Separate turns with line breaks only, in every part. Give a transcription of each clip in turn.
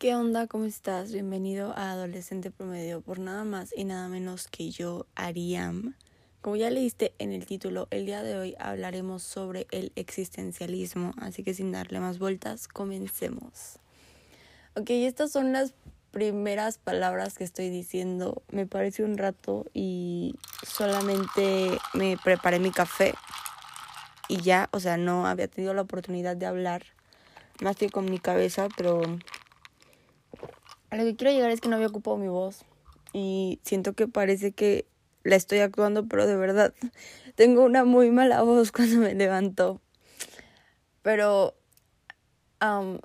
¿Qué onda? ¿Cómo estás? Bienvenido a Adolescente Promedio por nada más y nada menos que yo, Ariam. Como ya leíste en el título, el día de hoy hablaremos sobre el existencialismo, así que sin darle más vueltas, comencemos. Ok, estas son las primeras palabras que estoy diciendo. Me parece un rato y solamente me preparé mi café y ya, o sea, no había tenido la oportunidad de hablar más que con mi cabeza, pero a lo que quiero llegar es que no había ocupado mi voz y siento que parece que la estoy actuando, pero de verdad tengo una muy mala voz cuando me levanto. Pero, um,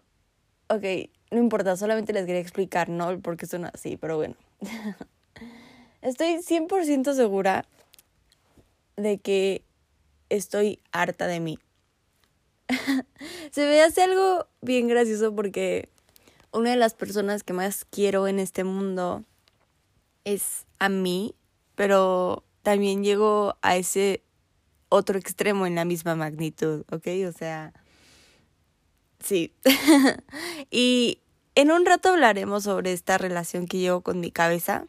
ok, no importa, solamente les quería explicar, ¿no? Porque suena así, pero bueno. Estoy 100% segura de que estoy harta de mí. Se me hace algo bien gracioso porque una de las personas que más quiero en este mundo es a mí, pero también llego a ese otro extremo en la misma magnitud, ¿ok? O sea, sí. y en un rato hablaremos sobre esta relación que llevo con mi cabeza,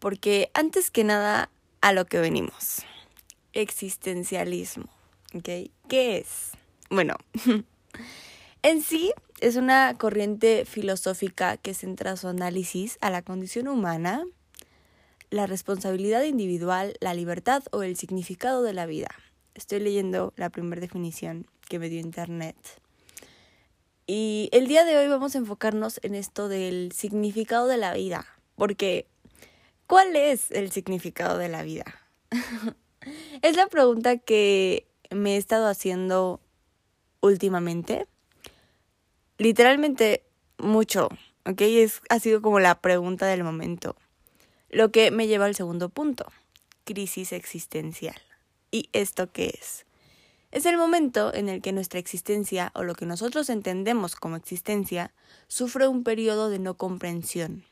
porque antes que nada, a lo que venimos. Existencialismo, ¿ok? ¿Qué es? Bueno, en sí es una corriente filosófica que centra su análisis a la condición humana, la responsabilidad individual, la libertad o el significado de la vida. Estoy leyendo la primera definición que me dio Internet. Y el día de hoy vamos a enfocarnos en esto del significado de la vida, porque ¿cuál es el significado de la vida? es la pregunta que me he estado haciendo últimamente literalmente mucho, ¿ok? Es, ha sido como la pregunta del momento. Lo que me lleva al segundo punto, crisis existencial. ¿Y esto qué es? Es el momento en el que nuestra existencia, o lo que nosotros entendemos como existencia, sufre un periodo de no comprensión.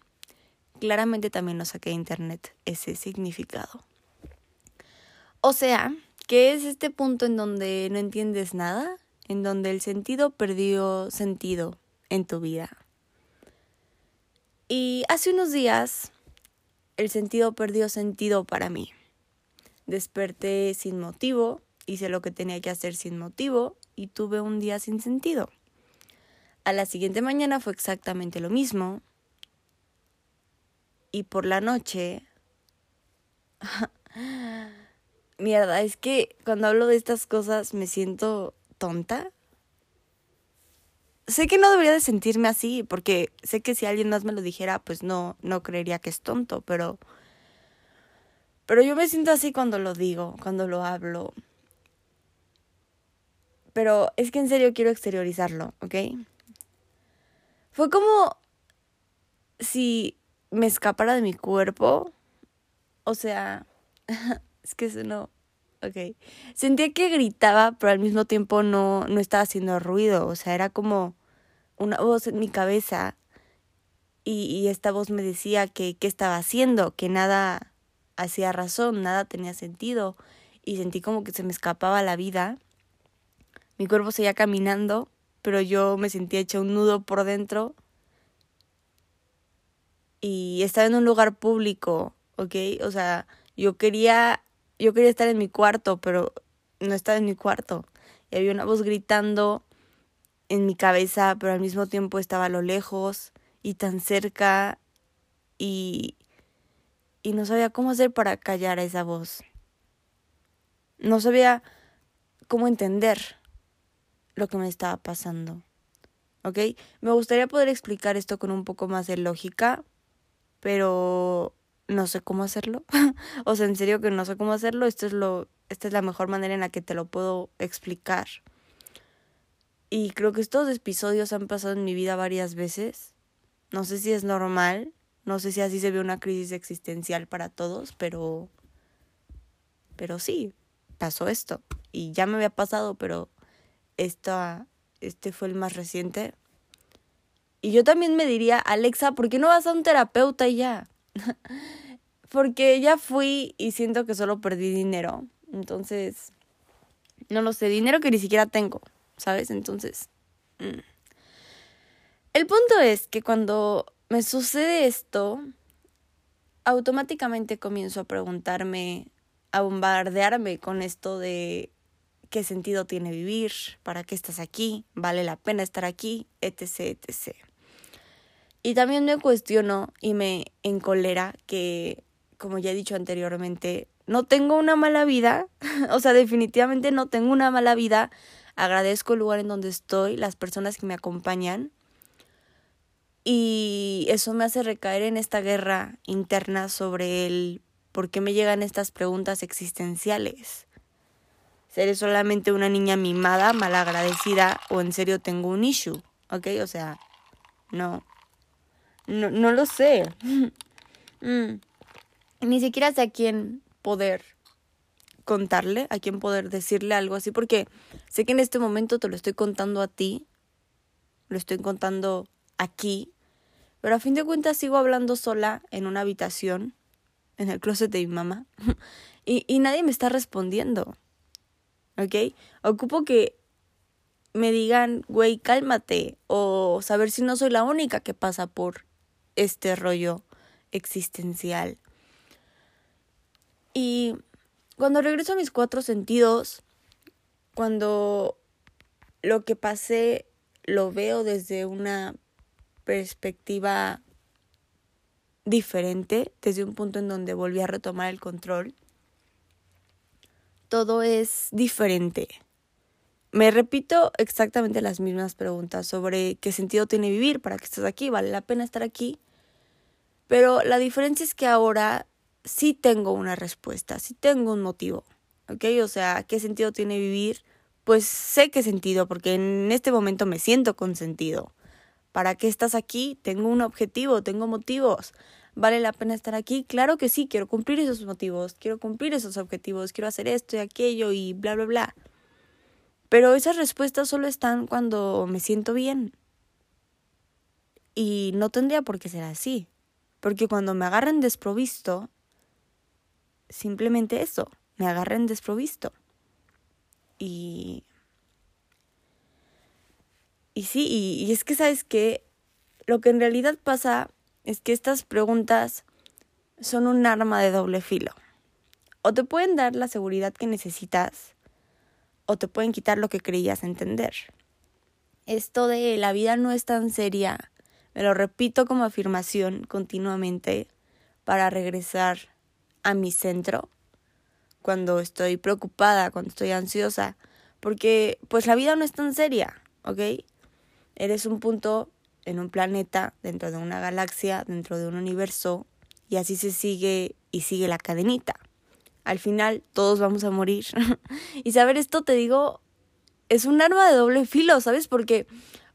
Claramente también lo saqué de internet ese significado. O sea, que es este punto en donde no entiendes nada, en donde el sentido perdió sentido en tu vida. Y hace unos días el sentido perdió sentido para mí. Desperté sin motivo, hice lo que tenía que hacer sin motivo y tuve un día sin sentido. A la siguiente mañana fue exactamente lo mismo. Y por la noche... Mierda, es que cuando hablo de estas cosas me siento tonta. Sé que no debería de sentirme así, porque sé que si alguien más me lo dijera, pues no, no creería que es tonto, pero. Pero yo me siento así cuando lo digo, cuando lo hablo. Pero es que en serio quiero exteriorizarlo, ¿ok? Fue como si me escapara de mi cuerpo. O sea, es que eso no, Ok. Sentía que gritaba, pero al mismo tiempo no, no estaba haciendo ruido. O sea, era como una voz en mi cabeza. Y, y esta voz me decía que qué estaba haciendo, que nada hacía razón, nada tenía sentido. Y sentí como que se me escapaba la vida. Mi cuerpo seguía caminando, pero yo me sentía hecha un nudo por dentro. Y estaba en un lugar público, ¿ok? O sea, yo quería yo quería estar en mi cuarto, pero no estaba en mi cuarto. Y había una voz gritando en mi cabeza, pero al mismo tiempo estaba a lo lejos y tan cerca y, y no sabía cómo hacer para callar a esa voz. No sabía cómo entender lo que me estaba pasando. ¿Ok? Me gustaría poder explicar esto con un poco más de lógica, pero no sé cómo hacerlo. o sea, en serio que no sé cómo hacerlo. Esto es lo, esta es la mejor manera en la que te lo puedo explicar. Y creo que estos episodios han pasado en mi vida varias veces. No sé si es normal, no sé si así se ve una crisis existencial para todos, pero pero sí, pasó esto y ya me había pasado, pero esta este fue el más reciente. Y yo también me diría, Alexa, ¿por qué no vas a un terapeuta y ya? Porque ya fui y siento que solo perdí dinero. Entonces, no lo sé, dinero que ni siquiera tengo, ¿sabes? Entonces... Mm. El punto es que cuando me sucede esto, automáticamente comienzo a preguntarme, a bombardearme con esto de qué sentido tiene vivir, para qué estás aquí, vale la pena estar aquí, etc, etc. Y también me cuestiono y me encolera que, como ya he dicho anteriormente, no tengo una mala vida, o sea, definitivamente no tengo una mala vida, agradezco el lugar en donde estoy, las personas que me acompañan, y eso me hace recaer en esta guerra interna sobre el por qué me llegan estas preguntas existenciales. ¿Seré solamente una niña mimada, malagradecida o en serio tengo un issue? ¿Ok? O sea, no. No, no lo sé. Mm. Ni siquiera sé a quién poder contarle, a quién poder decirle algo así, porque sé que en este momento te lo estoy contando a ti, lo estoy contando aquí, pero a fin de cuentas sigo hablando sola en una habitación, en el closet de mi mamá, y, y nadie me está respondiendo. ¿Ok? Ocupo que me digan, güey, cálmate, o saber si no soy la única que pasa por este rollo existencial. Y cuando regreso a mis cuatro sentidos, cuando lo que pasé lo veo desde una perspectiva diferente, desde un punto en donde volví a retomar el control, todo es diferente. Me repito exactamente las mismas preguntas sobre qué sentido tiene vivir, para qué estás aquí, vale la pena estar aquí. Pero la diferencia es que ahora sí tengo una respuesta, sí tengo un motivo, ¿ok? O sea, ¿qué sentido tiene vivir? Pues sé qué sentido, porque en este momento me siento con sentido. ¿Para qué estás aquí? Tengo un objetivo, tengo motivos. ¿Vale la pena estar aquí? Claro que sí, quiero cumplir esos motivos, quiero cumplir esos objetivos, quiero hacer esto y aquello y bla, bla, bla. Pero esas respuestas solo están cuando me siento bien. Y no tendría por qué ser así. Porque cuando me agarren desprovisto, simplemente eso, me agarren desprovisto. Y y sí, y, es que sabes que lo que en realidad pasa es que estas preguntas son un arma de doble filo. O te pueden dar la seguridad que necesitas, o te pueden quitar lo que creías entender. Esto de la vida no es tan seria, me lo repito como afirmación continuamente para regresar a mi centro cuando estoy preocupada, cuando estoy ansiosa, porque pues la vida no es tan seria, ¿ok? Eres un punto en un planeta, dentro de una galaxia, dentro de un universo, y así se sigue y sigue la cadenita. Al final todos vamos a morir. y saber esto, te digo, es un arma de doble filo, ¿sabes? Porque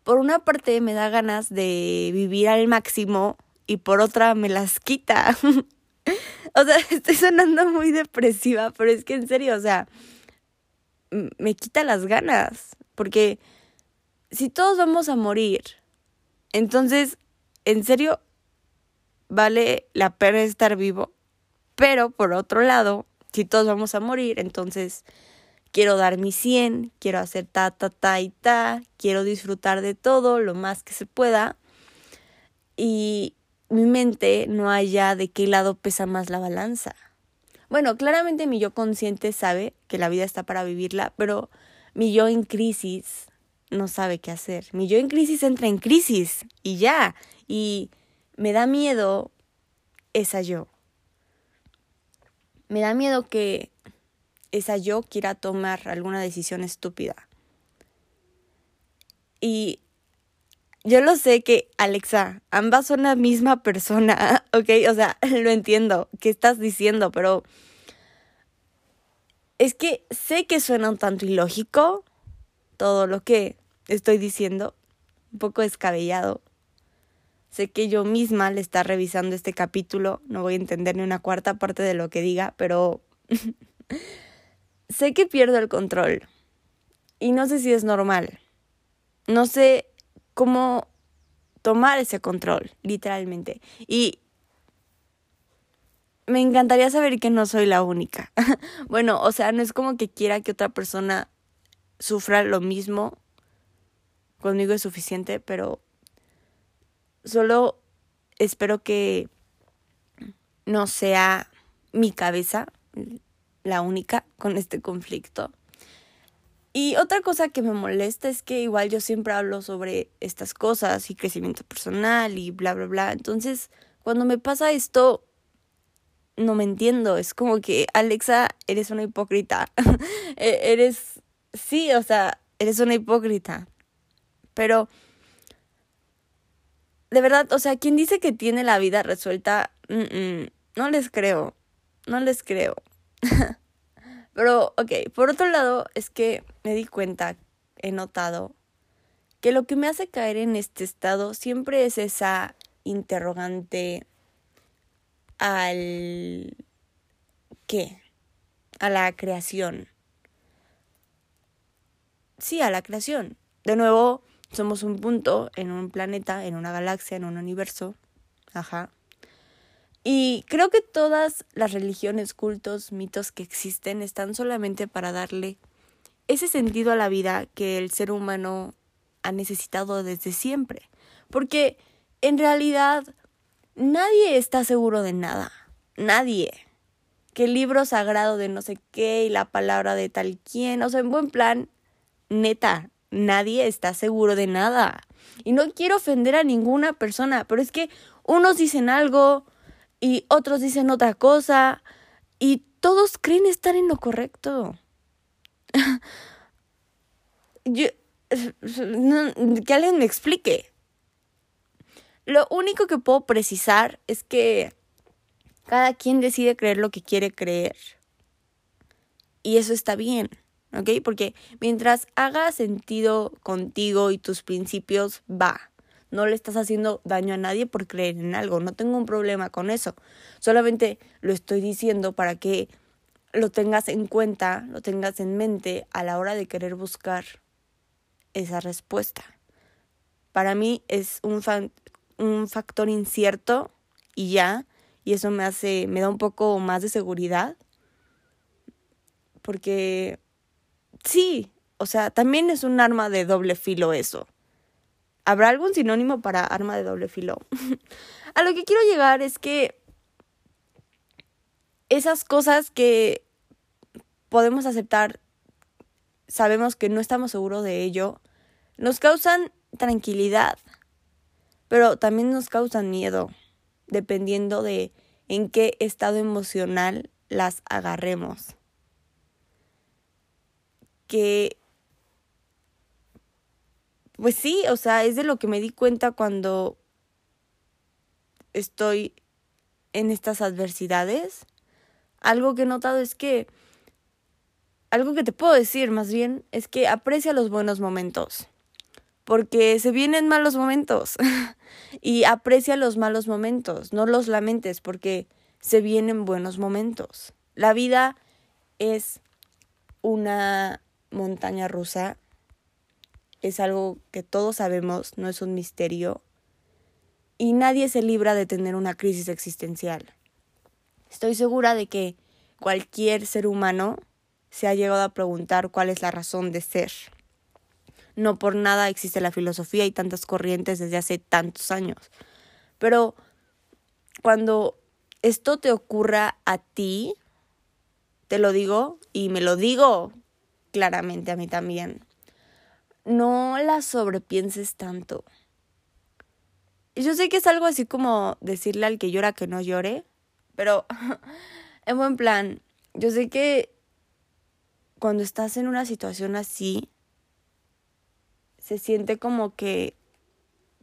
por una parte me da ganas de vivir al máximo y por otra me las quita. o sea, estoy sonando muy depresiva, pero es que en serio, o sea, me quita las ganas. Porque si todos vamos a morir, entonces, en serio, vale la pena estar vivo. Pero, por otro lado, si todos vamos a morir, entonces quiero dar mi 100, quiero hacer ta, ta, ta y ta, quiero disfrutar de todo lo más que se pueda. Y mi mente no haya de qué lado pesa más la balanza. Bueno, claramente mi yo consciente sabe que la vida está para vivirla, pero mi yo en crisis no sabe qué hacer. Mi yo en crisis entra en crisis y ya. Y me da miedo esa yo. Me da miedo que esa yo quiera tomar alguna decisión estúpida. Y yo lo sé que, Alexa, ambas son la misma persona, ¿ok? O sea, lo entiendo, ¿qué estás diciendo? Pero es que sé que suena un tanto ilógico, todo lo que estoy diciendo, un poco descabellado. Sé que yo misma le está revisando este capítulo, no voy a entender ni una cuarta parte de lo que diga, pero sé que pierdo el control y no sé si es normal. No sé cómo tomar ese control, literalmente. Y me encantaría saber que no soy la única. bueno, o sea, no es como que quiera que otra persona sufra lo mismo. Conmigo es suficiente, pero Solo espero que no sea mi cabeza la única con este conflicto. Y otra cosa que me molesta es que igual yo siempre hablo sobre estas cosas y crecimiento personal y bla, bla, bla. Entonces, cuando me pasa esto, no me entiendo. Es como que, Alexa, eres una hipócrita. E-, eres, sí, o sea, eres una hipócrita. Pero, de verdad, o sea, quien dice que tiene la vida resuelta, no les creo. No les creo. Pero, ok, por otro lado, es que me di cuenta, he notado, que lo que me hace caer en este estado siempre es esa interrogante al... ¿qué? A la creación. Sí, a la creación. De nuevo, somos un punto en un planeta, en una galaxia, en un universo. Ajá. Y creo que todas las religiones, cultos, mitos que existen están solamente para darle ese sentido a la vida que el ser humano ha necesitado desde siempre. Porque en realidad nadie está seguro de nada. Nadie. Que el libro sagrado de no sé qué y la palabra de tal quien. O sea, en buen plan, neta, nadie está seguro de nada. Y no quiero ofender a ninguna persona, pero es que unos dicen algo y otros dicen otra cosa y todos creen estar en lo correcto. Yo, que alguien me explique. Lo único que puedo precisar es que cada quien decide creer lo que quiere creer. Y eso está bien, ¿ok? Porque mientras haga sentido contigo y tus principios, va. No le estás haciendo daño a nadie por creer en algo. No tengo un problema con eso. Solamente lo estoy diciendo para que lo tengas en cuenta, lo tengas en mente a la hora de querer buscar esa respuesta. Para mí es un, un factor incierto y ya, y eso me hace, me da un poco más de seguridad, porque sí, o sea, también es un arma de doble filo eso. ¿Habrá algún sinónimo para arma de doble filo? A lo que quiero llegar es que esas cosas que podemos aceptar, sabemos que no estamos seguros de ello, nos causan tranquilidad, pero también nos causan miedo, dependiendo de en qué estado emocional las agarremos. Que, pues sí, o sea, es de lo que me di cuenta cuando estoy en estas adversidades. Algo que he notado es que, algo que te puedo decir más bien, es que aprecia los buenos momentos porque se vienen malos momentos y aprecia los malos momentos, no los lamentes porque se vienen buenos momentos. La vida es una montaña rusa, es algo que todos sabemos, no es un misterio, y nadie se libra de tener una crisis existencial. Estoy segura de que cualquier ser humano se ha llegado a preguntar cuál es la razón de ser. No por nada existe la filosofía y tantas corrientes desde hace tantos años. Pero cuando esto te ocurra a ti, te lo digo y me lo digo claramente a mí también. No la sobrepienses tanto. Yo sé que es algo así como decirle al que llora que no llore, pero en buen plan, yo sé que cuando estás en una situación así, se siente como que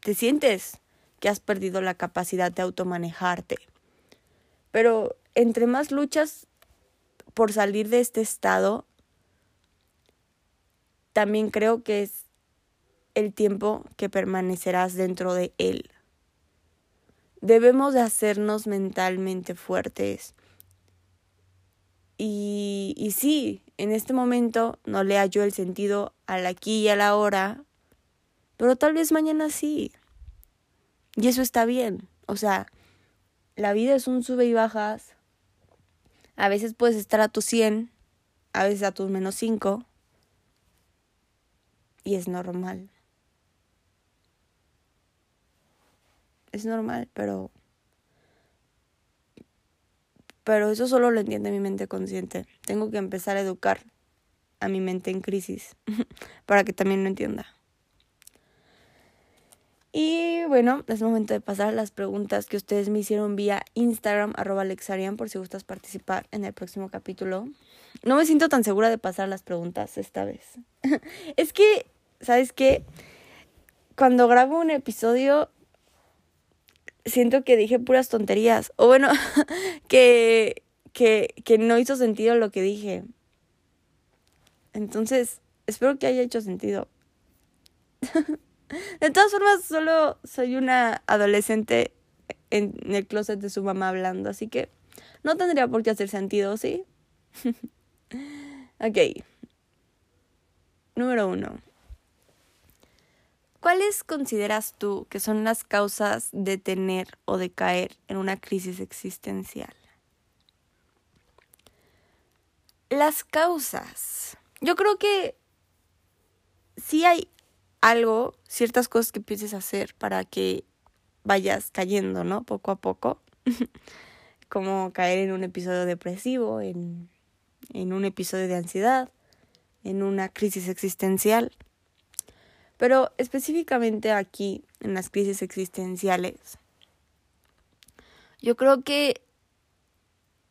te sientes que has perdido la capacidad de automanejarte. Pero entre más luchas por salir de este estado, también creo que es el tiempo que permanecerás dentro de él. Debemos de hacernos mentalmente fuertes. Y, y sí, en este momento no le hallo el sentido al aquí y a la hora, pero tal vez mañana sí. Y eso está bien. O sea, la vida es un sube y bajas. A veces puedes estar a tus 100, a veces a tus menos 5. Y es normal. es normal, pero pero eso solo lo entiende mi mente consciente. Tengo que empezar a educar a mi mente en crisis para que también lo entienda. Y bueno, es momento de pasar las preguntas que ustedes me hicieron vía Instagram, arroba Lexarian, por si gustas participar en el próximo capítulo. No me siento tan segura de pasar las preguntas esta vez. es que, ¿sabes qué? Cuando grabo un episodio, siento que dije puras tonterías. O bueno, que, que, que no hizo sentido lo que dije. Entonces, espero que haya hecho sentido. De todas formas, solo soy una adolescente en el closet de su mamá hablando, así que no tendría por qué hacer sentido, ¿sí? ok. Número uno. ¿Cuáles consideras tú que son las causas de tener o de caer en una crisis existencial? Las causas. Yo creo que sí hay algo, ciertas cosas que a hacer para que vayas cayendo, ¿no? Poco a poco. Como caer en un episodio depresivo, en, en un episodio de ansiedad, en una crisis existencial. Pero específicamente aquí, en las crisis existenciales, yo creo que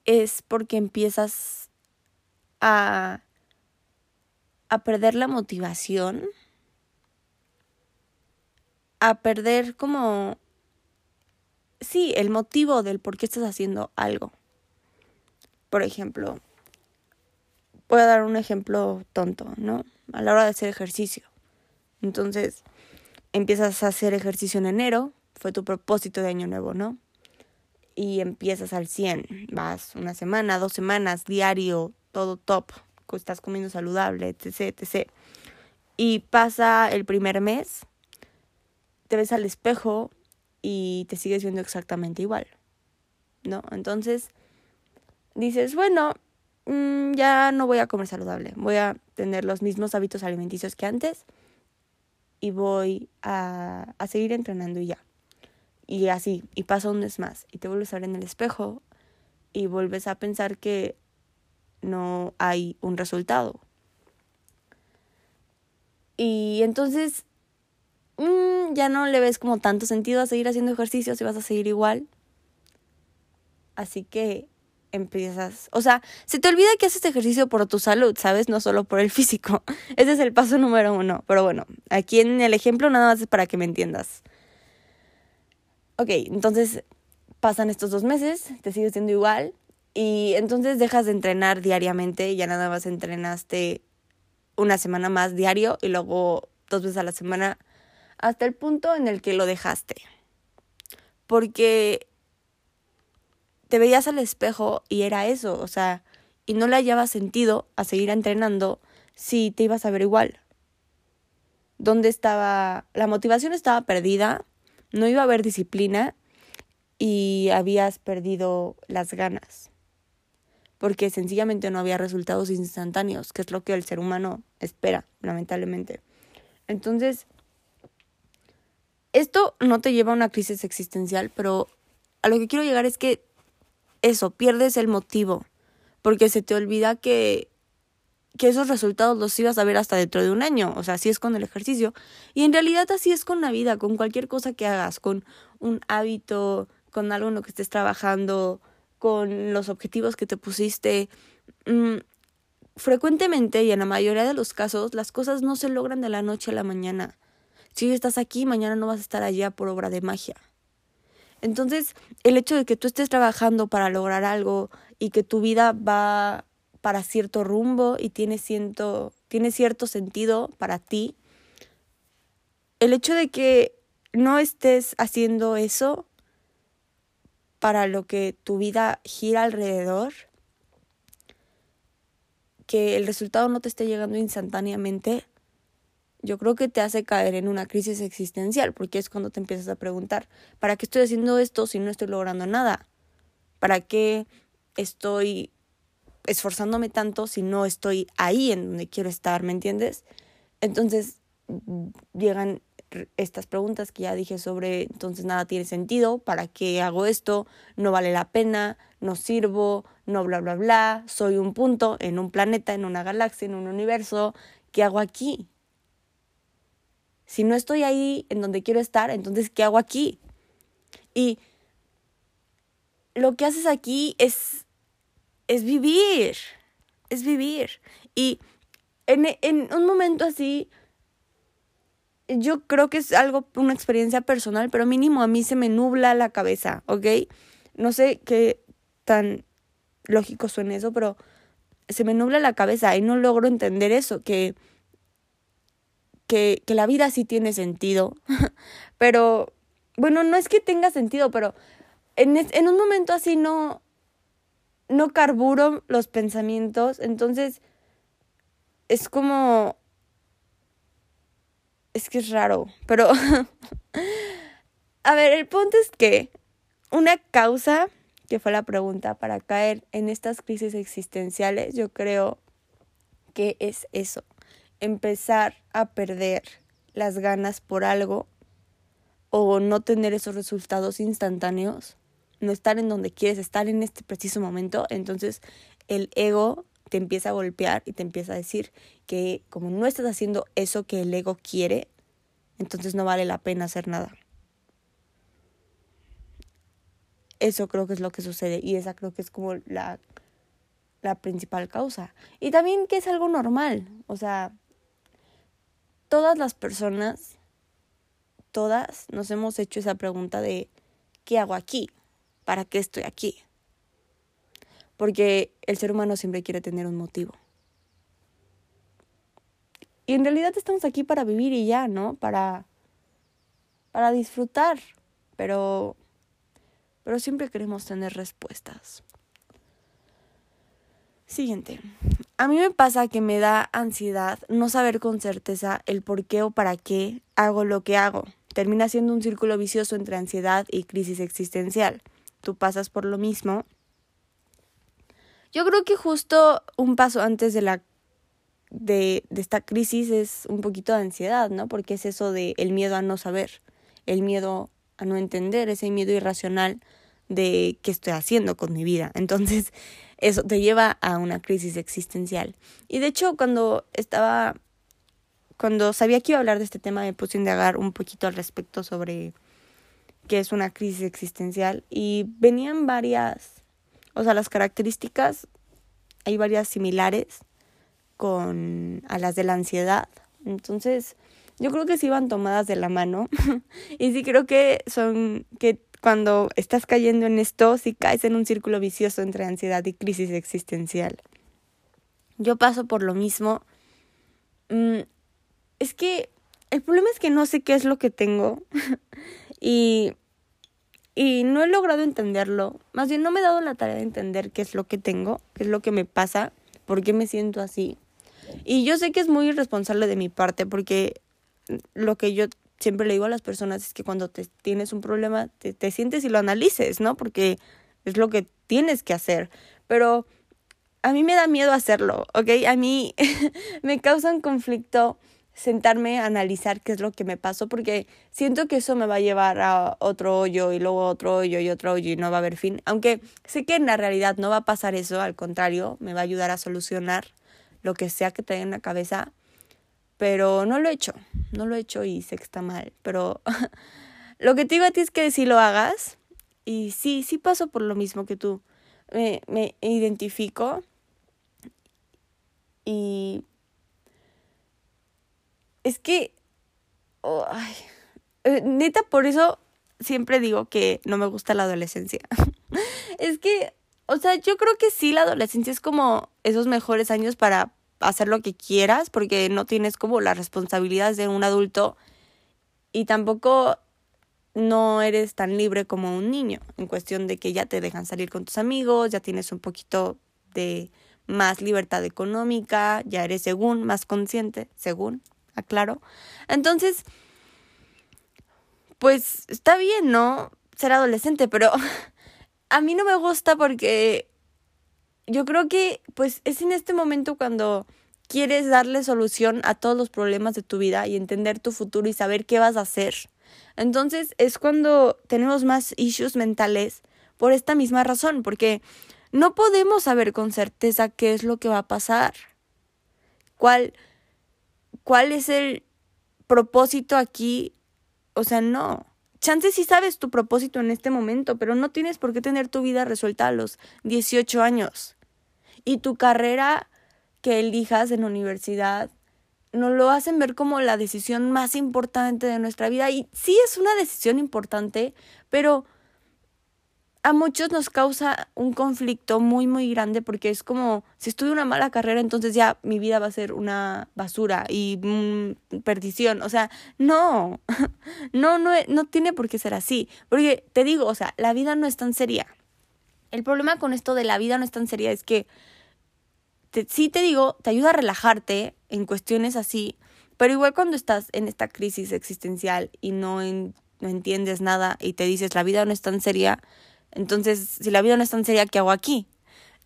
es porque empiezas a, a perder la motivación a perder como, sí, el motivo del por qué estás haciendo algo. Por ejemplo, voy a dar un ejemplo tonto, ¿no? A la hora de hacer ejercicio. Entonces, empiezas a hacer ejercicio en enero, fue tu propósito de año nuevo, ¿no? Y empiezas al 100, vas una semana, dos semanas, diario, todo top, estás comiendo saludable, etc, etc. Y pasa el primer mes te ves al espejo y te sigues viendo exactamente igual, ¿no? Entonces dices, bueno, mm, ya no voy a comer saludable, voy a tener los mismos hábitos alimenticios que antes y voy a, a seguir entrenando y ya. Y así, y pasa un mes más, y te vuelves a ver en el espejo y vuelves a pensar que no hay un resultado. Y entonces Mm, ya no le ves como tanto sentido a seguir haciendo ejercicio si vas a seguir igual. Así que empiezas, o sea, se te olvida que haces ejercicio por tu salud, ¿sabes? No solo por el físico. Ese es el paso número uno. Pero bueno, aquí en el ejemplo nada más es para que me entiendas. Ok, entonces pasan estos dos meses, te sigues siendo igual y entonces dejas de entrenar diariamente, ya nada más entrenaste una semana más diario y luego dos veces a la semana hasta el punto en el que lo dejaste. Porque te veías al espejo y era eso, o sea, y no le hallaba sentido a seguir entrenando si te ibas a ver igual. ¿Dónde estaba? La motivación estaba perdida, no iba a haber disciplina y habías perdido las ganas. Porque sencillamente no había resultados instantáneos, que es lo que el ser humano espera, lamentablemente. Entonces, esto no te lleva a una crisis existencial, pero a lo que quiero llegar es que eso, pierdes el motivo, porque se te olvida que, que esos resultados los ibas a ver hasta dentro de un año, o sea, así es con el ejercicio, y en realidad así es con la vida, con cualquier cosa que hagas, con un hábito, con algo en lo que estés trabajando, con los objetivos que te pusiste. Mm, frecuentemente y en la mayoría de los casos las cosas no se logran de la noche a la mañana si estás aquí, mañana no vas a estar allá por obra de magia. Entonces, el hecho de que tú estés trabajando para lograr algo y que tu vida va para cierto rumbo y tiene cierto, tiene cierto sentido para ti, el hecho de que no estés haciendo eso para lo que tu vida gira alrededor, que el resultado no te esté llegando instantáneamente, yo creo que te hace caer en una crisis existencial, porque es cuando te empiezas a preguntar, ¿para qué estoy haciendo esto si no estoy logrando nada? ¿Para qué estoy esforzándome tanto si no estoy ahí en donde quiero estar, ¿me entiendes? Entonces llegan estas preguntas que ya dije sobre entonces nada tiene sentido, ¿para qué hago esto? No vale la pena, no sirvo, no bla bla bla, soy un punto en un planeta, en una galaxia, en un universo, ¿qué hago aquí? Si no estoy ahí en donde quiero estar, entonces ¿qué hago aquí? Y lo que haces aquí es es vivir, es vivir. Y en, en un momento así yo creo que es algo, una experiencia personal, pero mínimo a mí se me nubla la cabeza, ¿ok? No sé qué tan lógico suena eso, pero se me nubla la cabeza y no logro entender eso, que, que, la vida sí tiene sentido, pero, bueno, no es que tenga sentido, pero en, en un momento así no, no carburo los pensamientos, entonces es como es que es raro, pero... a ver, el punto es que una causa, que fue la pregunta, para caer en estas crisis existenciales, yo creo que es eso, empezar a perder las ganas por algo o no tener esos resultados instantáneos, no estar en donde quieres estar en este preciso momento, entonces el ego te empieza a golpear y te empieza a decir que como no estás haciendo eso que el ego quiere, entonces no vale la pena hacer nada. Eso creo que es lo que sucede y esa creo que es como la, la principal causa. Y también que es algo normal, o sea, todas las personas, todas nos hemos hecho esa pregunta de ¿qué hago aquí? ¿Para qué estoy aquí? porque el ser humano siempre quiere tener un motivo. Y en realidad estamos aquí para vivir y ya, ¿no? Para para disfrutar, pero pero siempre queremos tener respuestas. Siguiente. A mí me pasa que me da ansiedad no saber con certeza el por qué o para qué hago lo que hago. Termina siendo un círculo vicioso entre ansiedad y crisis existencial. Tú pasas por lo mismo yo creo que justo un paso antes de la de, de esta crisis es un poquito de ansiedad, ¿no? Porque es eso de el miedo a no saber, el miedo a no entender, ese miedo irracional de qué estoy haciendo con mi vida. Entonces, eso te lleva a una crisis existencial. Y de hecho, cuando estaba, cuando sabía que iba a hablar de este tema, me puse a indagar un poquito al respecto sobre qué es una crisis existencial y venían varias o sea, las características hay varias similares con a las de la ansiedad. Entonces, yo creo que sí van tomadas de la mano. y sí creo que son que cuando estás cayendo en esto, sí caes en un círculo vicioso entre ansiedad y crisis existencial. Yo paso por lo mismo. Mm, es que el problema es que no sé qué es lo que tengo. y y no he logrado entenderlo. Más bien no me he dado la tarea de entender qué es lo que tengo, qué es lo que me pasa, por qué me siento así. Y yo sé que es muy irresponsable de mi parte porque lo que yo siempre le digo a las personas es que cuando te tienes un problema te, te sientes y lo analices, ¿no? Porque es lo que tienes que hacer. Pero a mí me da miedo hacerlo, ¿ok? A mí me causa un conflicto sentarme a analizar qué es lo que me pasó porque siento que eso me va a llevar a otro hoyo y luego otro hoyo y otro hoyo y no va a haber fin. Aunque sé que en la realidad no va a pasar eso, al contrario, me va a ayudar a solucionar lo que sea que tenga en la cabeza, pero no lo he hecho, no lo he hecho y sé que está mal, pero lo que te digo a ti es que si lo hagas y sí, sí paso por lo mismo que tú, me, me identifico y es que, ay, eh, neta, por eso siempre digo que no me gusta la adolescencia. es que, o sea, yo creo que sí, la adolescencia es como esos mejores años para hacer lo que quieras, porque no tienes como las responsabilidades de un adulto y tampoco no eres tan libre como un niño, en cuestión de que ya te dejan salir con tus amigos, ya tienes un poquito de más libertad económica, ya eres según más consciente, según, aclaro. Entonces, pues está bien, ¿no? Ser adolescente, pero a mí no me gusta porque yo creo que pues es en este momento cuando quieres darle solución a todos los problemas de tu vida y entender tu futuro y saber qué vas a hacer. Entonces es cuando tenemos más issues mentales por esta misma razón, porque no podemos saber con certeza qué es lo que va a pasar. ¿Cuál, cuál es el propósito aquí? O sea, no. Chance si sabes tu propósito en este momento, pero no tienes por qué tener tu vida resuelta a los 18 años. Y tu carrera que elijas en universidad nos lo hacen ver como la decisión más importante de nuestra vida. Y sí es una decisión importante, pero a muchos nos causa un conflicto muy, muy grande porque es como, si estuve una mala carrera, entonces ya mi vida va a ser una basura y mm, perdición. O sea, no, no, no, no tiene por qué ser así. Porque te digo, o sea, la vida no es tan seria. El problema con esto de la vida no es tan seria es que sí te digo, te ayuda a relajarte en cuestiones así, pero igual cuando estás en esta crisis existencial y no, no entiendes nada y te dices la vida no es tan seria, entonces si la vida no es tan seria, ¿qué hago aquí?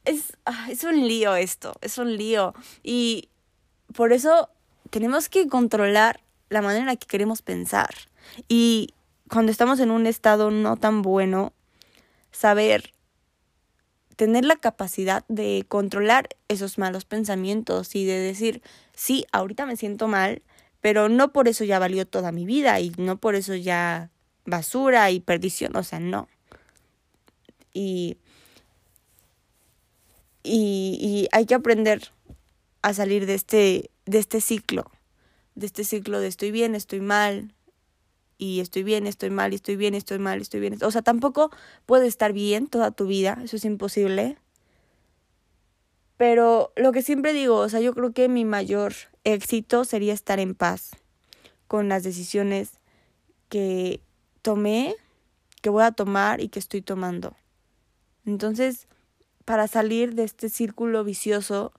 Es, ah, es un lío esto, es un lío. Y por eso tenemos que controlar la manera que queremos pensar. Y cuando estamos en un estado no tan bueno, saber tener la capacidad de controlar esos malos pensamientos y de decir, sí, ahorita me siento mal, pero no por eso ya valió toda mi vida y no por eso ya basura y perdición, o sea, no. Y, y, hay que aprender a salir de este, de este ciclo, de este ciclo de estoy bien, estoy mal, y estoy bien, estoy mal, estoy bien, estoy mal, estoy bien. O sea, tampoco puedes estar bien toda tu vida, eso es imposible. Pero lo que siempre digo, o sea, yo creo que mi mayor éxito sería estar en paz con las decisiones que tomé, que voy a tomar y que estoy tomando. Entonces, para salir de este círculo vicioso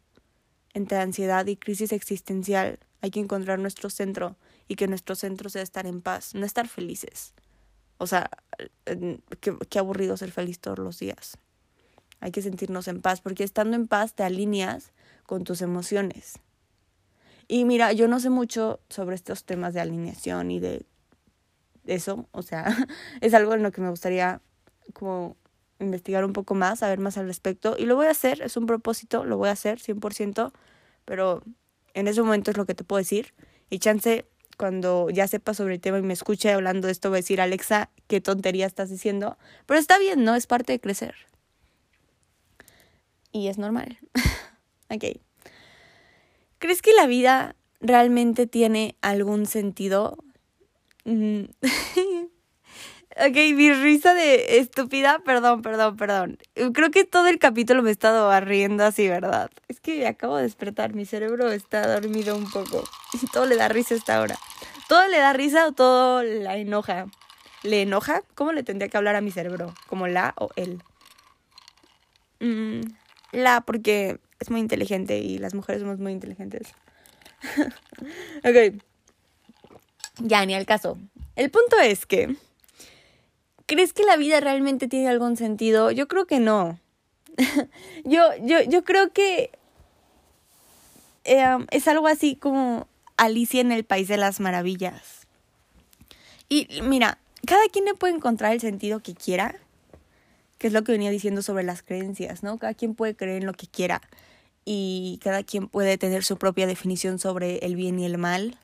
entre ansiedad y crisis existencial, hay que encontrar nuestro centro y que nuestro centro sea estar en paz, no estar felices. O sea, qué, qué aburrido ser feliz todos los días. Hay que sentirnos en paz, porque estando en paz te alineas con tus emociones. Y mira, yo no sé mucho sobre estos temas de alineación y de eso, o sea, es algo en lo que me gustaría como investigar un poco más, saber más al respecto. Y lo voy a hacer, es un propósito, lo voy a hacer 100%, pero en ese momento es lo que te puedo decir. Y chance, cuando ya sepa sobre el tema y me escuche hablando de esto, voy a decir, Alexa, qué tontería estás diciendo. Pero está bien, ¿no? Es parte de crecer. Y es normal. ok. ¿Crees que la vida realmente tiene algún sentido? Ok, mi risa de estúpida, perdón, perdón, perdón. Creo que todo el capítulo me he estado riendo así, ¿verdad? Es que acabo de despertar, mi cerebro está dormido un poco. Y todo le da risa hasta ahora. ¿Todo le da risa o todo la enoja? ¿Le enoja? ¿Cómo le tendría que hablar a mi cerebro? ¿Como la o él? Mm, la, porque es muy inteligente y las mujeres somos muy inteligentes. ok. Ya, ni al caso. El punto es que... ¿Crees que la vida realmente tiene algún sentido? Yo creo que no. yo, yo, yo creo que eh, es algo así como Alicia en el País de las Maravillas. Y mira, cada quien le puede encontrar el sentido que quiera, que es lo que venía diciendo sobre las creencias, ¿no? Cada quien puede creer en lo que quiera y cada quien puede tener su propia definición sobre el bien y el mal,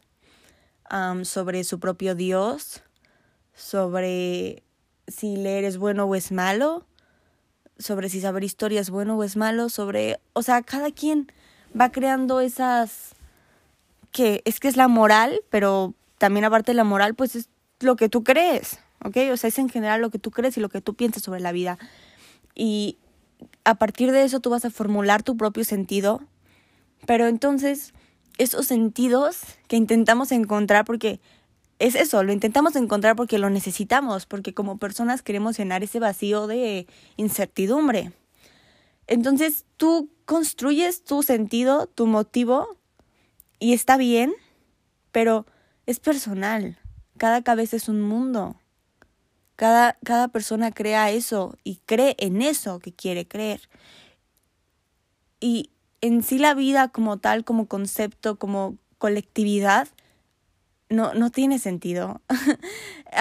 sobre su propio Dios, sobre si leer es bueno o es malo, sobre si saber historia es bueno o es malo, sobre, o sea, cada quien va creando esas que es que es la moral, pero también aparte de la moral, pues es lo que tú crees, ¿ok? O sea, es en general lo que tú crees y lo que tú piensas sobre la vida. Y a partir de eso tú vas a formular tu propio sentido, pero entonces esos sentidos que intentamos encontrar, porque es eso, lo intentamos encontrar porque lo necesitamos, porque como personas queremos llenar ese vacío de incertidumbre. Entonces tú construyes tu sentido, tu motivo, y está bien, pero es personal. Cada cabeza es un mundo. Cada, cada persona crea eso y cree en eso que quiere creer. Y en sí la vida como tal, como concepto, como colectividad, no, no tiene sentido.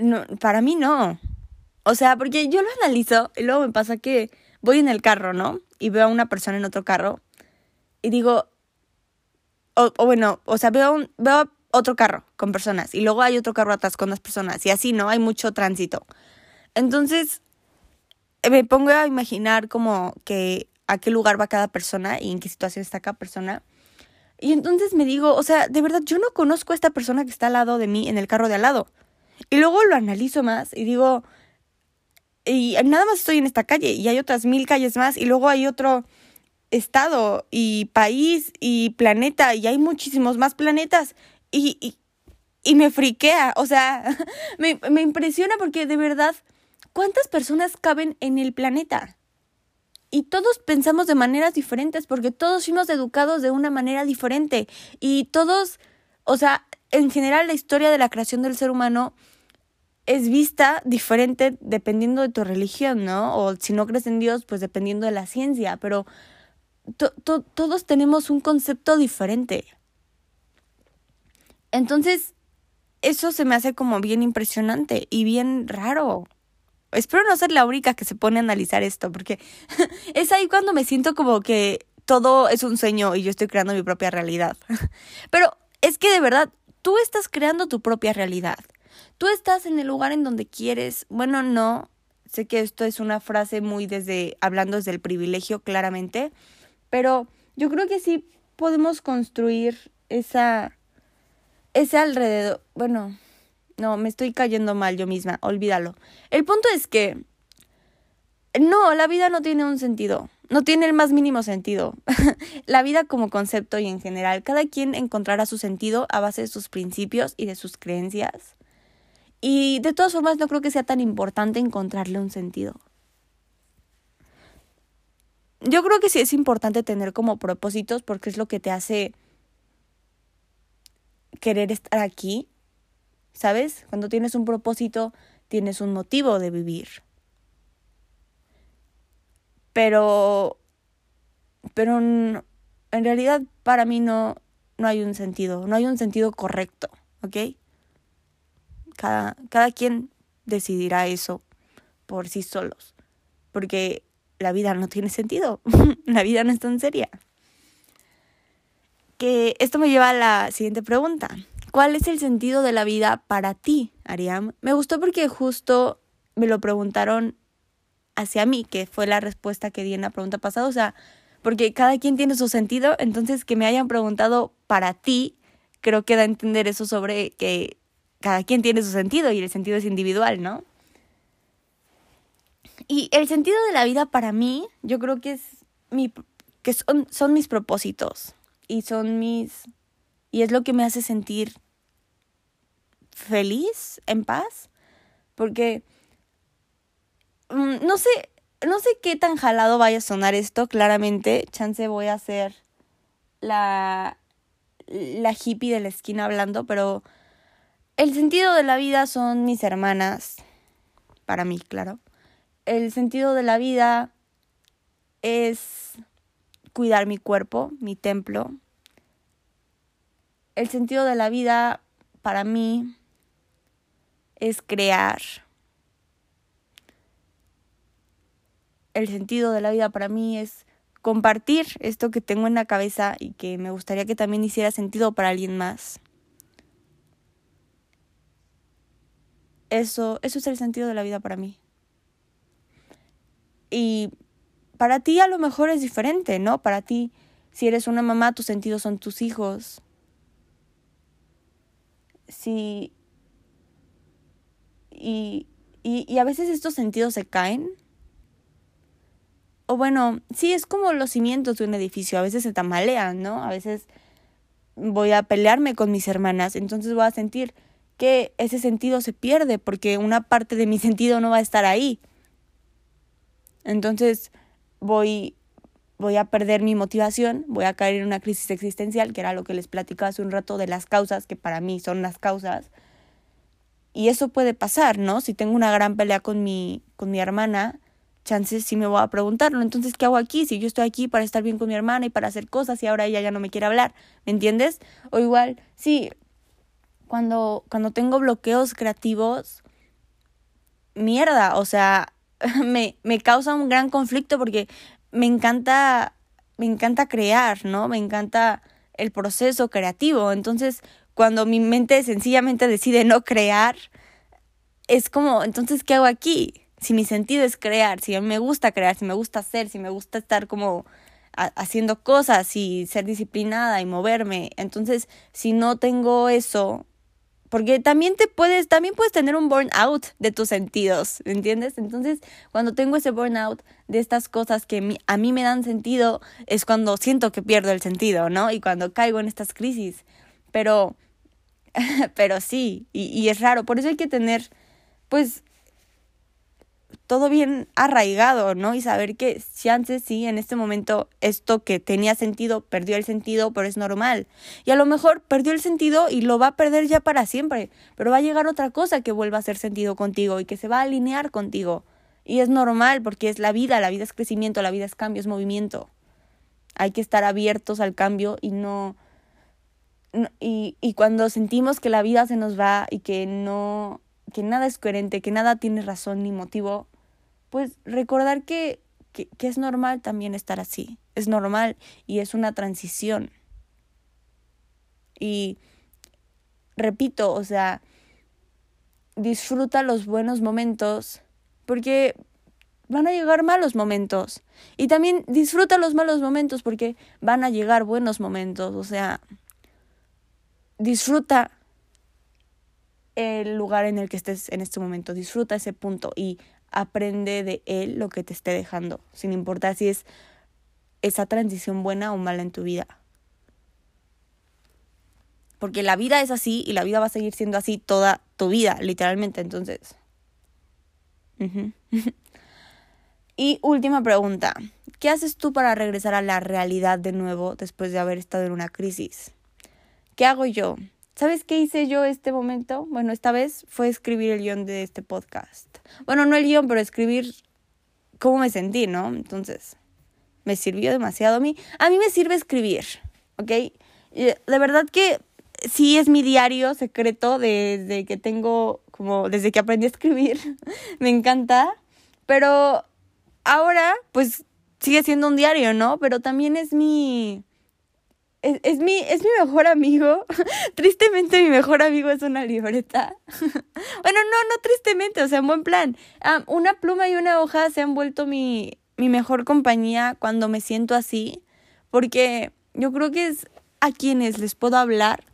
no, para mí no. O sea, porque yo lo analizo y luego me pasa que voy en el carro, ¿no? Y veo a una persona en otro carro y digo, o, bueno, o sea, veo, un, veo otro carro con personas y luego hay otro carro atrás con las personas y así, ¿no? Hay mucho tránsito. Entonces, me pongo a imaginar como que a qué lugar va cada persona y en qué situación está cada persona. Y entonces me digo, o sea, de verdad, yo no conozco a esta persona que está al lado de mí en el carro de al lado. Y luego lo analizo más y digo, y nada más estoy en esta calle y hay otras mil calles más y luego hay otro estado y país y planeta y hay muchísimos más planetas y, y, y me friquea, o sea, me, me impresiona porque de verdad, ¿cuántas personas caben en el planeta? Y todos pensamos de maneras diferentes porque todos fuimos educados de una manera diferente y todos, o sea, en general la historia de la creación del ser humano es vista diferente dependiendo de tu religión, ¿no? O si no crees en Dios, pues dependiendo de la ciencia, pero todos tenemos un concepto diferente. Entonces, eso se me hace como bien impresionante y bien raro. Espero no ser la única que se pone a analizar esto, porque es ahí cuando me siento como que todo es un sueño y yo estoy creando mi propia realidad. Pero es que de verdad, tú estás creando tu propia realidad. Tú estás en el lugar en donde quieres. Bueno, no. Sé que esto es una frase muy desde, hablando desde el privilegio, claramente. Pero yo creo que sí podemos construir esa, ese alrededor. Bueno, no, me estoy cayendo mal yo misma, olvídalo. El punto es que no, la vida no tiene un sentido, no tiene el más mínimo sentido. la vida como concepto y en general, cada quien encontrará su sentido a base de sus principios y de sus creencias. Y de todas formas no creo que sea tan importante encontrarle un sentido yo creo que sí es importante tener como propósitos porque es lo que te hace querer estar aquí, ¿sabes? Cuando tienes un propósito, tienes un motivo de vivir. Pero, pero en realidad para mí no, no hay un sentido, no hay un sentido correcto, ¿ok? Cada, cada quien decidirá eso por sí solos, porque la vida no tiene sentido, la vida no es tan seria. Que esto me lleva a la siguiente pregunta. ¿Cuál es el sentido de la vida para ti, Ariam? Me gustó porque justo me lo preguntaron hacia mí, que fue la respuesta que di en la pregunta pasada, o sea, porque cada quien tiene su sentido, entonces que me hayan preguntado para ti, creo que da a entender eso sobre que cada quien tiene su sentido y el sentido es individual, ¿no? Y el sentido de la vida para mí, yo creo que es mi que son, son mis propósitos y son mis y es lo que me hace sentir feliz, en paz, porque mm, no sé, no sé qué tan jalado vaya a sonar esto, claramente, chance voy a ser la la hippie de la esquina hablando, pero el sentido de la vida son mis hermanas, para mí, claro el sentido de la vida es cuidar mi cuerpo, mi templo. El sentido de la vida para mí es crear. El sentido de la vida para mí es compartir esto que tengo en la cabeza y que me gustaría que también hiciera sentido para alguien más. Eso, eso es el sentido de la vida para mí. Y para ti a lo mejor es diferente, ¿no? Para ti, si eres una mamá, tus sentidos son tus hijos. Si... Y, y, y a veces estos sentidos se caen. O bueno, sí, es como los cimientos de un edificio, a veces se tamalean, ¿no? A veces voy a pelearme con mis hermanas, entonces voy a sentir que ese sentido se pierde porque una parte de mi sentido no va a estar ahí. Entonces voy, voy a perder mi motivación, voy a caer en una crisis existencial, que era lo que les platicaba hace un rato de las causas, que para mí son las causas. Y eso puede pasar, ¿no? Si tengo una gran pelea con mi, con mi hermana, chances sí me voy a preguntarlo. Entonces, ¿qué hago aquí? Si yo estoy aquí para estar bien con mi hermana y para hacer cosas y ahora ella ya no me quiere hablar, ¿me entiendes? O igual, sí, cuando, cuando tengo bloqueos creativos, mierda, o sea, me, me causa un gran conflicto porque me encanta, me encanta crear, ¿no? Me encanta el proceso creativo. Entonces, cuando mi mente sencillamente decide no crear, es como, entonces, ¿qué hago aquí? Si mi sentido es crear, si a mí me gusta crear, si me gusta hacer, si me gusta estar como haciendo cosas y ser disciplinada y moverme, entonces, si no tengo eso, porque también te puedes, también puedes tener un burnout de tus sentidos, ¿entiendes? Entonces, cuando tengo ese burnout de estas cosas que a mí me dan sentido, es cuando siento que pierdo el sentido, ¿no? Y cuando caigo en estas crisis. Pero, pero sí, y, y es raro. Por eso hay que tener, pues, todo bien arraigado, ¿no? Y saber que antes sí, en este momento esto que tenía sentido perdió el sentido, pero es normal. Y a lo mejor perdió el sentido y lo va a perder ya para siempre, pero va a llegar otra cosa que vuelva a hacer sentido contigo y que se va a alinear contigo. Y es normal porque es la vida, la vida es crecimiento, la vida es cambio, es movimiento. Hay que estar abiertos al cambio y no... y, y cuando sentimos que la vida se nos va y que no que nada es coherente, que nada tiene razón ni motivo, pues recordar que, que, es normal también estar así, es normal y es una transición. Y repito, o sea, disfruta los buenos momentos porque van a llegar malos momentos. Y también disfruta los malos momentos porque van a llegar buenos momentos. O sea, disfruta el lugar en el que estés en este momento, disfruta ese punto y aprende de él lo que te esté dejando, sin importar si es esa transición buena o mala en tu vida. Porque la vida es así y la vida va a seguir siendo así toda tu vida, literalmente. Entonces. y última pregunta. ¿Qué haces tú para regresar a la realidad de nuevo después de haber estado en una crisis? ¿Qué hago yo? ¿Sabes qué hice yo este momento? Bueno, esta vez fue escribir el guion de este podcast. Bueno, no el guion, pero escribir cómo me sentí, ¿no? Entonces, me sirvió demasiado a mí. A mí me sirve escribir, ¿ok? De verdad que sí es mi diario secreto desde que tengo, como desde que aprendí a escribir. me encanta. Pero ahora, pues sigue siendo un diario, ¿no? Pero también es mi es, es, mi, es mi mejor amigo. tristemente mi mejor amigo es una libreta. bueno, no, no tristemente, o sea, en buen plan. una pluma y una hoja se han vuelto mi, mi mejor compañía cuando me siento así, porque yo creo que es a quienes les puedo hablar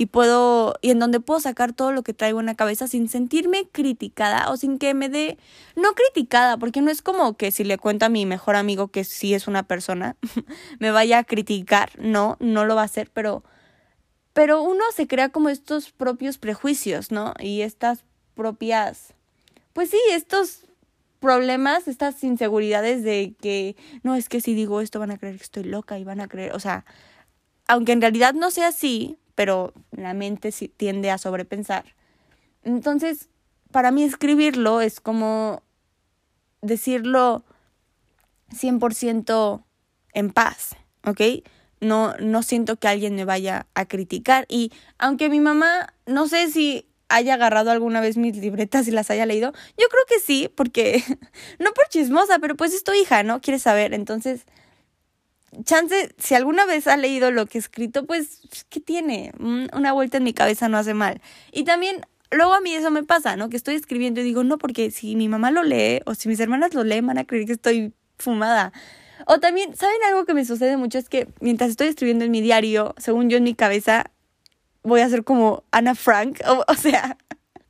y puedo y en donde puedo sacar todo lo que traigo en la cabeza sin sentirme criticada o sin que me dé no criticada, porque no es como que si le cuento a mi mejor amigo que sí es una persona me vaya a criticar, no, no lo va a hacer, pero pero uno se crea como estos propios prejuicios, ¿no? Y estas propias pues sí, estos problemas, estas inseguridades de que no es que si digo esto van a creer que estoy loca y van a creer, o sea, aunque en realidad no sea así, pero la mente tiende a sobrepensar. Entonces, para mí escribirlo es como decirlo 100% en paz, ¿ok? No, no siento que alguien me vaya a criticar. Y aunque mi mamá, no sé si haya agarrado alguna vez mis libretas y las haya leído, yo creo que sí, porque, no por chismosa, pero pues es tu hija, ¿no? Quieres saber. Entonces, chance, si alguna vez ha leído lo que he escrito, pues, ¿qué tiene? Una vuelta en mi cabeza no hace mal. Y también, luego a mí eso me pasa, ¿no? Que estoy escribiendo y digo, no, porque si mi mamá lo lee o si mis hermanas lo leen, van a creer que estoy fumada. O también, ¿saben algo que me sucede mucho? Es que mientras estoy escribiendo en mi diario, según yo en mi cabeza, voy a ser como Ana Frank. O, o sea,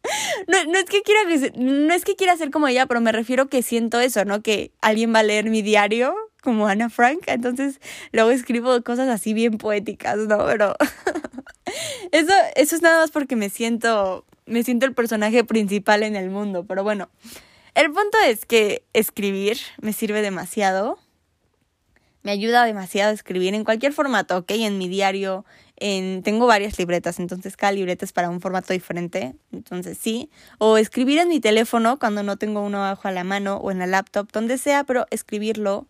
no, no, es que quiera, no es que quiera ser como ella, pero me refiero que siento eso, ¿no? Que alguien va a leer mi diario como Ana Frank, entonces luego escribo cosas así bien poéticas, ¿no? Pero eso, eso es nada más porque me siento, me siento el personaje principal en el mundo, pero bueno, el punto es que escribir me sirve demasiado, me ayuda demasiado a escribir en cualquier formato, ¿ok? En mi diario, En, tengo varias libretas, entonces cada libreta es para un formato diferente. Entonces sí. O escribir en mi teléfono cuando no tengo uno abajo a la mano o en la laptop, donde sea, pero escribirlo.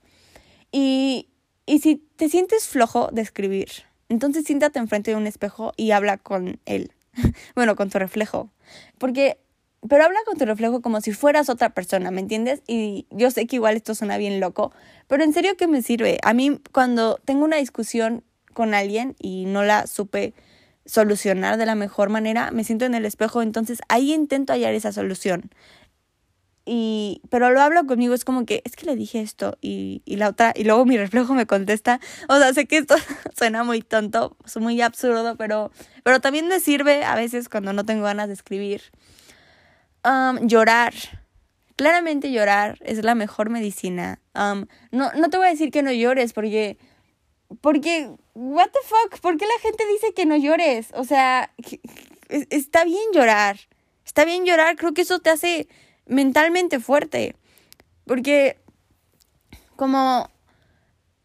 Y, y si te sientes flojo de escribir, entonces siéntate enfrente de un espejo y habla con él. bueno, con tu reflejo. Porque pero habla con tu reflejo como si fueras otra persona, ¿me entiendes? Y yo sé que igual esto suena bien loco, pero en serio que me sirve. A mí cuando tengo una discusión con alguien y no la supe solucionar de la mejor manera, me siento en el espejo, entonces ahí intento hallar esa solución. Pero lo hablo conmigo, es como que, es que le dije esto y, y la otra, y luego mi reflejo me contesta. O sea, sé que esto suena muy tonto, es muy absurdo, pero, pero también me sirve a veces cuando no tengo ganas de escribir Um, llorar. Claramente llorar es la mejor medicina. Um, no, no te voy a decir que no llores porque... Porque, what the fuck, ¿por qué la gente dice que no llores? O sea, está bien llorar. Está bien llorar, creo que eso te hace mentalmente fuerte. Porque como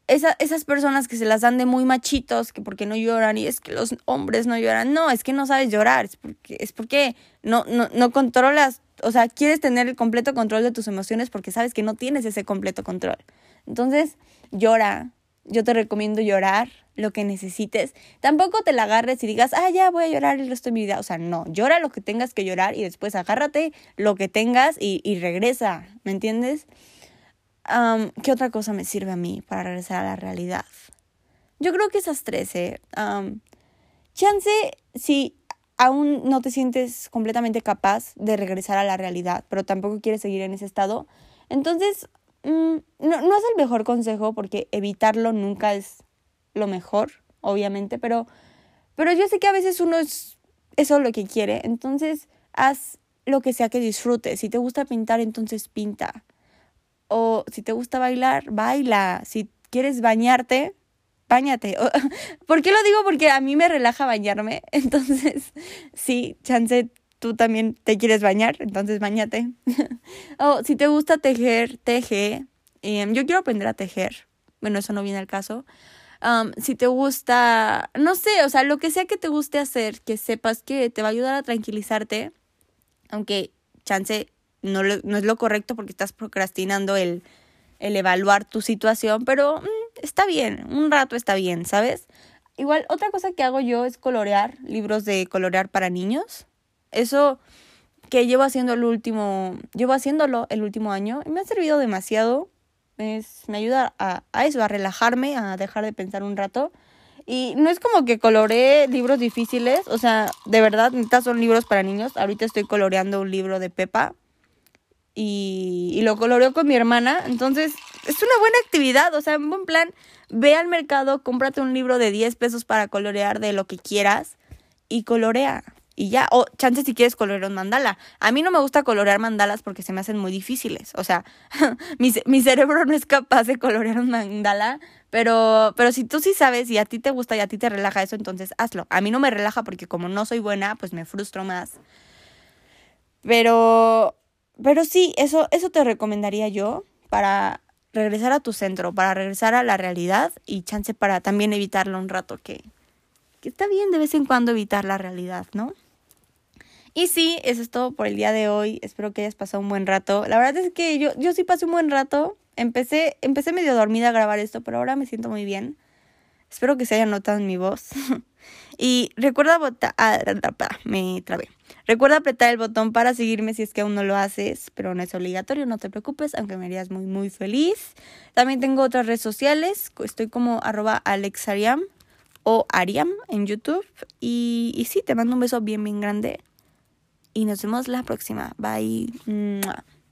esa, esas personas que se las dan de muy machitos, que porque no lloran y es que los hombres no lloran. No, es que no sabes llorar, es porque, es porque no, no, no controlas, o sea, quieres tener el completo control de tus emociones porque sabes que no tienes ese completo control. Entonces, llora. Yo te recomiendo llorar lo que necesites. Tampoco te la agarres y digas, ah, ya voy a llorar el resto de mi vida. O sea, no, llora lo que tengas que llorar y después agárrate lo que tengas y, y regresa, ¿me entiendes? ¿Qué otra cosa me sirve a mí para regresar a la realidad? Yo creo que esas tres, ¿eh? chance, si aún no te sientes completamente capaz de regresar a la realidad, pero tampoco quieres seguir en ese estado, entonces mm, no, no es el mejor consejo porque evitarlo nunca es lo mejor, obviamente, pero, pero yo sé que a veces uno es eso lo que quiere, entonces haz lo que sea que disfrutes. Si te gusta pintar, entonces pinta. O si te gusta bailar, baila. Si quieres bañarte, bañate. ¿Por qué lo digo? Porque a mí me relaja bañarme. Entonces, sí, chance tú también te quieres bañar, entonces bañate. o si te gusta tejer, teje. Em, yo quiero aprender a tejer. Bueno, eso no viene al caso. Si te gusta, no sé, o sea, lo que sea que te guste hacer, que sepas que te va a ayudar a tranquilizarte, aunque chance no, no es lo correcto porque estás procrastinando el, el evaluar tu situación, pero mm, está bien, un rato está bien, ¿sabes? Igual, otra cosa que hago yo es colorear, libros de colorear para niños. Eso que llevo haciendo el último, llevo haciéndolo el último año y me ha servido demasiado. Es, me ayuda a, eso, a relajarme, a dejar de pensar un rato. Y no es como que coloreé libros difíciles, o sea, de verdad, estas son libros para niños. Ahorita estoy coloreando un libro de Pepa, y, lo coloreó con mi hermana. Entonces, es una buena actividad, o sea, en buen plan, ve al mercado, cómprate un libro de 10 pesos para colorear de lo que quieras y colorea. Y ya, o chance si quieres colorear un mandala. A mí no me gusta colorear mandalas porque se me hacen muy difíciles. O sea, mi, mi cerebro no es capaz de colorear un mandala. Pero, pero si tú sí sabes y a ti te gusta y a ti te relaja eso, entonces hazlo. A mí no me relaja porque como no soy buena, pues me frustro más. Pero pero sí, eso, eso te recomendaría yo para regresar a tu centro, para regresar a la realidad y chance para también evitarlo un rato, que, que está bien de vez en cuando evitar la realidad, ¿no? Y sí, eso es todo por el día de hoy. Espero que hayas pasado un buen rato. La verdad es que yo, yo sí pasé un buen rato. Empecé, empecé medio dormida a grabar esto, pero ahora me siento muy bien. Espero que se haya notado en mi voz. y recuerda votar. Ah, me trabé. Recuerda apretar el botón para seguirme si es que aún no lo haces, pero no es obligatorio, no te preocupes, aunque me harías muy, muy feliz. También tengo otras redes sociales, estoy como arroba alexariam o ariam en YouTube. Y, y sí, te mando un beso bien, bien grande. Y nos vemos la próxima. Bye.